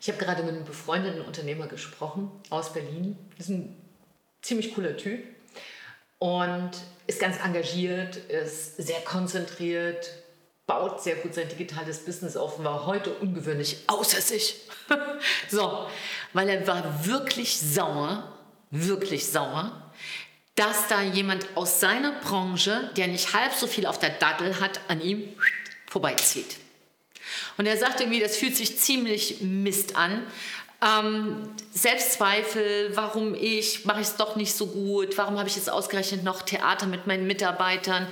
Ich habe gerade mit einem befreundeten Unternehmer gesprochen aus Berlin. Das ist ein ziemlich cooler Typ und ist ganz engagiert, ist sehr konzentriert, baut sehr gut sein digitales Business auf und war heute ungewöhnlich außer sich. so, weil er war wirklich sauer, wirklich sauer, dass da jemand aus seiner Branche, der nicht halb so viel auf der Dattel hat, an ihm vorbeizieht. Und er sagt irgendwie, das fühlt sich ziemlich Mist an. Ähm, Selbstzweifel, warum ich, mache ich es doch nicht so gut, warum habe ich jetzt ausgerechnet noch Theater mit meinen Mitarbeitern.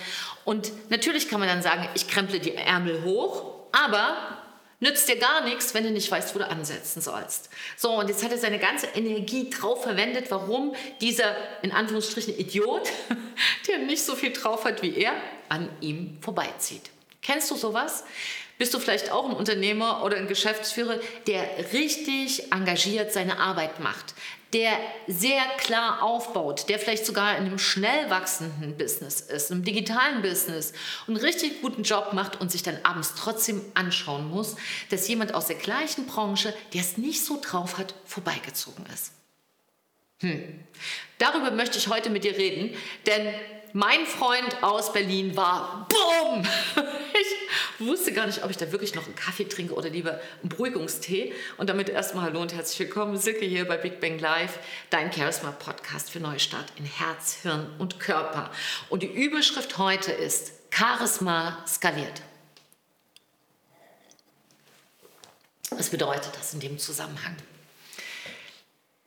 Und natürlich kann man dann sagen, ich kremple die Ärmel hoch, aber nützt dir gar nichts, wenn du nicht weißt, wo du ansetzen sollst. So, und jetzt hat er seine ganze Energie drauf verwendet, warum dieser, in Anführungsstrichen, Idiot, der nicht so viel drauf hat wie er, an ihm vorbeizieht. Kennst du sowas? Bist du vielleicht auch ein Unternehmer oder ein Geschäftsführer, der richtig engagiert seine Arbeit macht, der sehr klar aufbaut, der vielleicht sogar in einem schnell wachsenden Business ist, einem digitalen Business und einen richtig guten Job macht und sich dann abends trotzdem anschauen muss, dass jemand aus der gleichen Branche, der es nicht so drauf hat, vorbeigezogen ist. Hm. Darüber möchte ich heute mit dir reden, denn mein Freund aus Berlin war BOOM! Ich wusste gar nicht, ob ich da wirklich noch einen Kaffee trinke oder lieber einen Beruhigungstee. Und damit erstmal Hallo und herzlich willkommen. Silke hier bei Big Bang Live, dein Charisma-Podcast für Neustart in Herz, Hirn und Körper. Und die Überschrift heute ist Charisma skaliert. Was bedeutet das in dem Zusammenhang?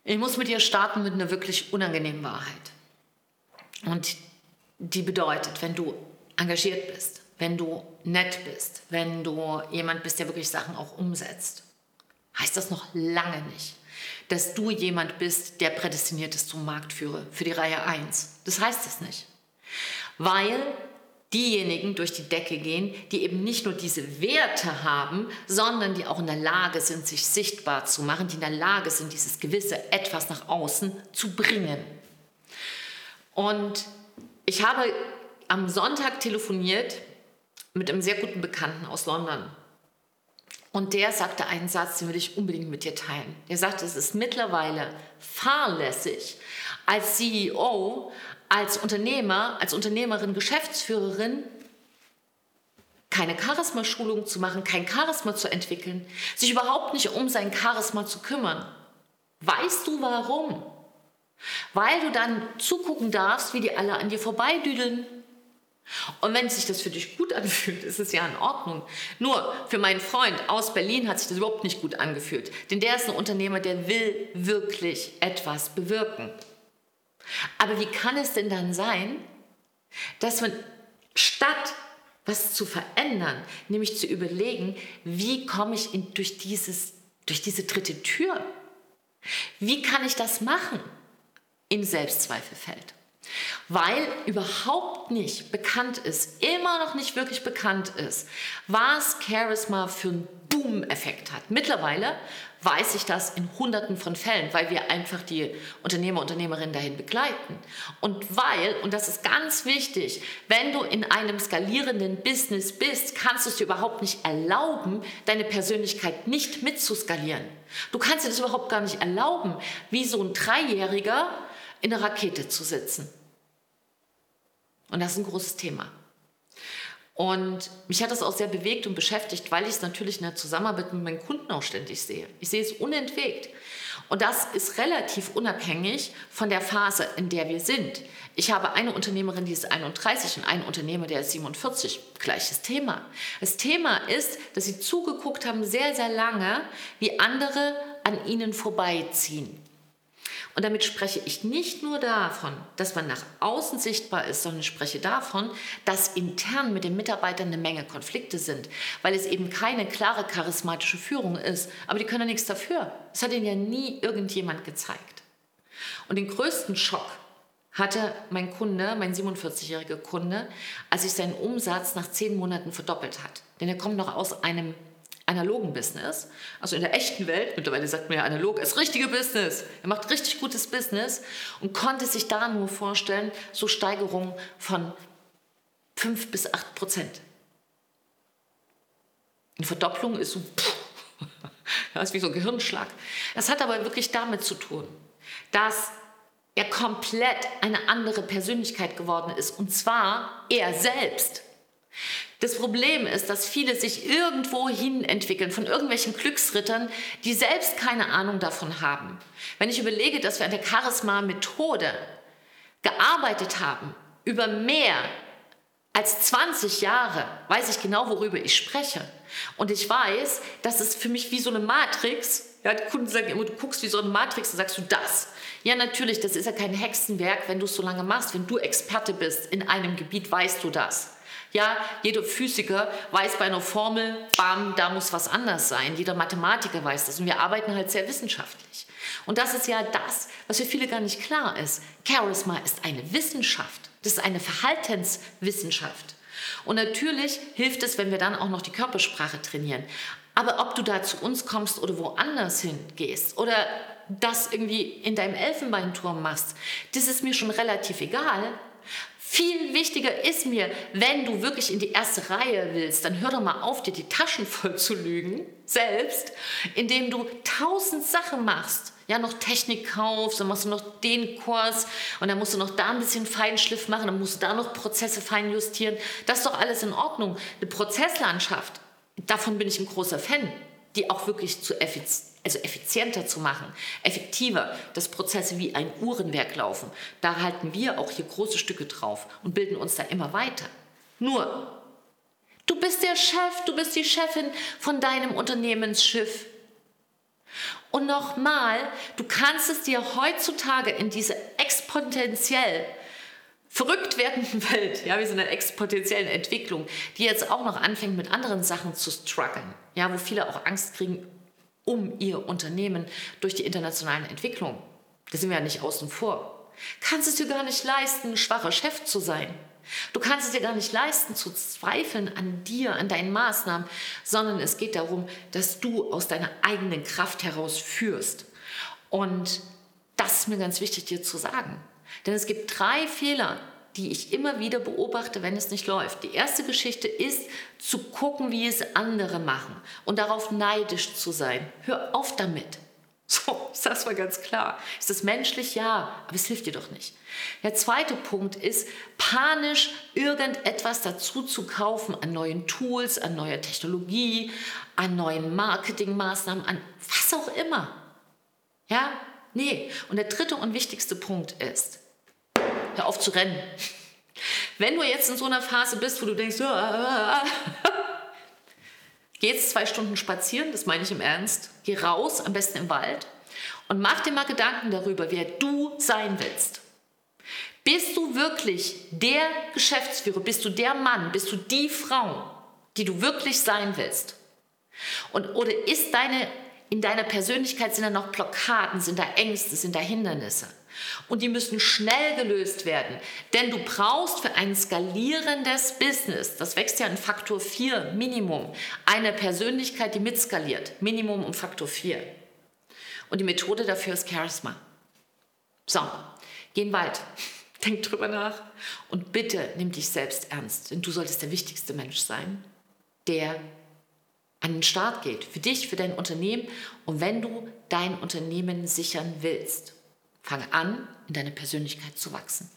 Ich muss mit dir starten mit einer wirklich unangenehmen Wahrheit. Und die bedeutet, wenn du engagiert bist, wenn du nett bist, wenn du jemand bist, der wirklich Sachen auch umsetzt, heißt das noch lange nicht, dass du jemand bist, der prädestiniert ist zum Marktführer für die Reihe 1. Das heißt es nicht. Weil diejenigen durch die Decke gehen, die eben nicht nur diese Werte haben, sondern die auch in der Lage sind, sich sichtbar zu machen, die in der Lage sind, dieses gewisse Etwas nach außen zu bringen. Und ich habe am Sonntag telefoniert mit einem sehr guten Bekannten aus London. Und der sagte einen Satz, den will ich unbedingt mit dir teilen. Er sagte, es ist mittlerweile fahrlässig, als CEO, als Unternehmer, als Unternehmerin, Geschäftsführerin keine Charisma-Schulung zu machen, kein Charisma zu entwickeln, sich überhaupt nicht um sein Charisma zu kümmern. Weißt du warum? Weil du dann zugucken darfst, wie die alle an dir vorbeidüdeln. Und wenn sich das für dich gut anfühlt, ist es ja in Ordnung. Nur für meinen Freund aus Berlin hat sich das überhaupt nicht gut angefühlt. Denn der ist ein Unternehmer, der will wirklich etwas bewirken. Aber wie kann es denn dann sein, dass man statt was zu verändern, nämlich zu überlegen, wie komme ich in, durch, dieses, durch diese dritte Tür? Wie kann ich das machen? in Selbstzweifel fällt. Weil überhaupt nicht bekannt ist, immer noch nicht wirklich bekannt ist, was Charisma für einen Boom-Effekt hat. Mittlerweile weiß ich das in hunderten von Fällen, weil wir einfach die Unternehmer, Unternehmerinnen dahin begleiten. Und weil, und das ist ganz wichtig, wenn du in einem skalierenden Business bist, kannst du es dir überhaupt nicht erlauben, deine Persönlichkeit nicht mitzuskalieren. Du kannst dir das überhaupt gar nicht erlauben, wie so ein Dreijähriger in der Rakete zu sitzen. Und das ist ein großes Thema. Und mich hat das auch sehr bewegt und beschäftigt, weil ich es natürlich in der Zusammenarbeit mit meinen Kunden auch ständig sehe. Ich sehe es unentwegt. Und das ist relativ unabhängig von der Phase, in der wir sind. Ich habe eine Unternehmerin, die ist 31 und einen Unternehmer, der ist 47. Gleiches Thema. Das Thema ist, dass sie zugeguckt haben sehr, sehr lange, wie andere an ihnen vorbeiziehen. Und damit spreche ich nicht nur davon, dass man nach außen sichtbar ist, sondern ich spreche davon, dass intern mit den Mitarbeitern eine Menge Konflikte sind, weil es eben keine klare charismatische Führung ist. Aber die können ja nichts dafür. Das hat ihnen ja nie irgendjemand gezeigt. Und den größten Schock hatte mein Kunde, mein 47-jähriger Kunde, als sich sein Umsatz nach zehn Monaten verdoppelt hat. Denn er kommt noch aus einem analogen Business, also in der echten Welt, mittlerweile sagt man ja analog, als richtige Business. Er macht richtig gutes Business und konnte sich da nur vorstellen, so Steigerungen von 5 bis 8 Prozent. Eine Verdopplung ist so, pff, Das ist wie so ein Gehirnschlag. Das hat aber wirklich damit zu tun, dass er komplett eine andere Persönlichkeit geworden ist. Und zwar er selbst. Das Problem ist, dass viele sich irgendwo hin entwickeln von irgendwelchen Glücksrittern, die selbst keine Ahnung davon haben. Wenn ich überlege, dass wir an der Charisma-Methode gearbeitet haben, über mehr als 20 Jahre, weiß ich genau, worüber ich spreche. Und ich weiß, dass es für mich wie so eine Matrix, ja, die Kunden sagen immer, du guckst wie so eine Matrix und sagst du das. Ja, natürlich, das ist ja kein Hexenwerk, wenn du es so lange machst. Wenn du Experte bist in einem Gebiet, weißt du das. Ja, jeder Physiker weiß bei einer Formel, bam, da muss was anders sein. Jeder Mathematiker weiß das. Und wir arbeiten halt sehr wissenschaftlich. Und das ist ja das, was für viele gar nicht klar ist. Charisma ist eine Wissenschaft. Das ist eine Verhaltenswissenschaft. Und natürlich hilft es, wenn wir dann auch noch die Körpersprache trainieren. Aber ob du da zu uns kommst oder woanders hingehst oder das irgendwie in deinem Elfenbeinturm machst, das ist mir schon relativ egal, viel wichtiger ist mir, wenn du wirklich in die erste Reihe willst, dann hör doch mal auf, dir die Taschen voll zu lügen, selbst, indem du tausend Sachen machst. Ja, noch Technik kaufst, dann machst du noch den Kurs und dann musst du noch da ein bisschen Feinschliff machen, dann musst du da noch Prozesse fein justieren. Das ist doch alles in Ordnung. Eine Prozesslandschaft, davon bin ich ein großer Fan, die auch wirklich zu effizient also effizienter zu machen, effektiver, dass Prozesse wie ein Uhrenwerk laufen. Da halten wir auch hier große Stücke drauf und bilden uns da immer weiter. Nur, du bist der Chef, du bist die Chefin von deinem Unternehmensschiff. Und nochmal, du kannst es dir heutzutage in dieser exponentiell verrückt werdenden Welt, ja, wie so eine exponentiellen Entwicklung, die jetzt auch noch anfängt mit anderen Sachen zu strugglen, ja, wo viele auch Angst kriegen, um ihr Unternehmen durch die internationalen Entwicklungen. Da sind wir ja nicht außen vor. Kannst es dir gar nicht leisten, schwacher Chef zu sein. Du kannst es dir gar nicht leisten, zu zweifeln an dir, an deinen Maßnahmen, sondern es geht darum, dass du aus deiner eigenen Kraft heraus führst. Und das ist mir ganz wichtig dir zu sagen. Denn es gibt drei Fehler, die ich immer wieder beobachte, wenn es nicht läuft. Die erste Geschichte ist zu gucken, wie es andere machen und darauf neidisch zu sein. Hör auf damit. So, sag's mal ganz klar. Ist das menschlich? Ja, aber es hilft dir doch nicht. Der zweite Punkt ist, panisch irgendetwas dazu zu kaufen an neuen Tools, an neuer Technologie, an neuen Marketingmaßnahmen, an was auch immer. Ja? Nee. Und der dritte und wichtigste Punkt ist, hör auf zu rennen. Wenn du jetzt in so einer Phase bist, wo du denkst, ah, geh jetzt zwei Stunden spazieren, das meine ich im Ernst, geh raus, am besten im Wald und mach dir mal Gedanken darüber, wer du sein willst. Bist du wirklich der Geschäftsführer? Bist du der Mann? Bist du die Frau, die du wirklich sein willst? Und, oder ist deine, in deiner Persönlichkeit sind da noch Blockaden, sind da Ängste, sind da Hindernisse? Und die müssen schnell gelöst werden. Denn du brauchst für ein skalierendes Business, das wächst ja in Faktor 4 Minimum, eine Persönlichkeit, die mitskaliert. Minimum um Faktor 4. Und die Methode dafür ist Charisma. So, geh in den Wald. Denk drüber nach und bitte nimm dich selbst ernst, denn du solltest der wichtigste Mensch sein, der an den Start geht. Für dich, für dein Unternehmen und wenn du dein Unternehmen sichern willst. Fang an, in deine Persönlichkeit zu wachsen.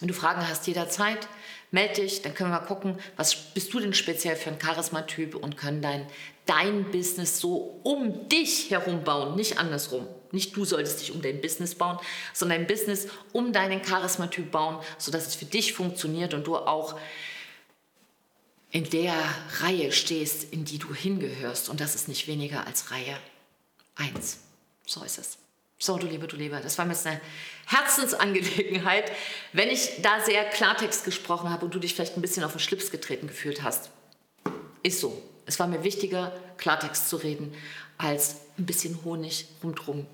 Wenn du Fragen hast, jederzeit, melde dich, dann können wir mal gucken, was bist du denn speziell für ein Charismatyp und können dein, dein Business so um dich herum bauen, nicht andersrum. Nicht du solltest dich um dein Business bauen, sondern dein Business um deinen Charismatyp bauen, sodass es für dich funktioniert und du auch in der Reihe stehst, in die du hingehörst. Und das ist nicht weniger als Reihe 1. So ist es. So, du Liebe, du Liebe, das war mir jetzt eine Herzensangelegenheit, wenn ich da sehr Klartext gesprochen habe und du dich vielleicht ein bisschen auf den Schlips getreten gefühlt hast. Ist so. Es war mir wichtiger, Klartext zu reden, als ein bisschen Honig rundherum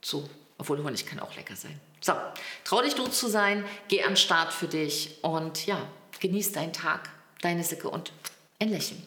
zu. Obwohl Honig kann auch lecker sein. So, trau dich du zu sein, geh an den Start für dich und ja, genieß deinen Tag, deine Sicke und ein Lächeln.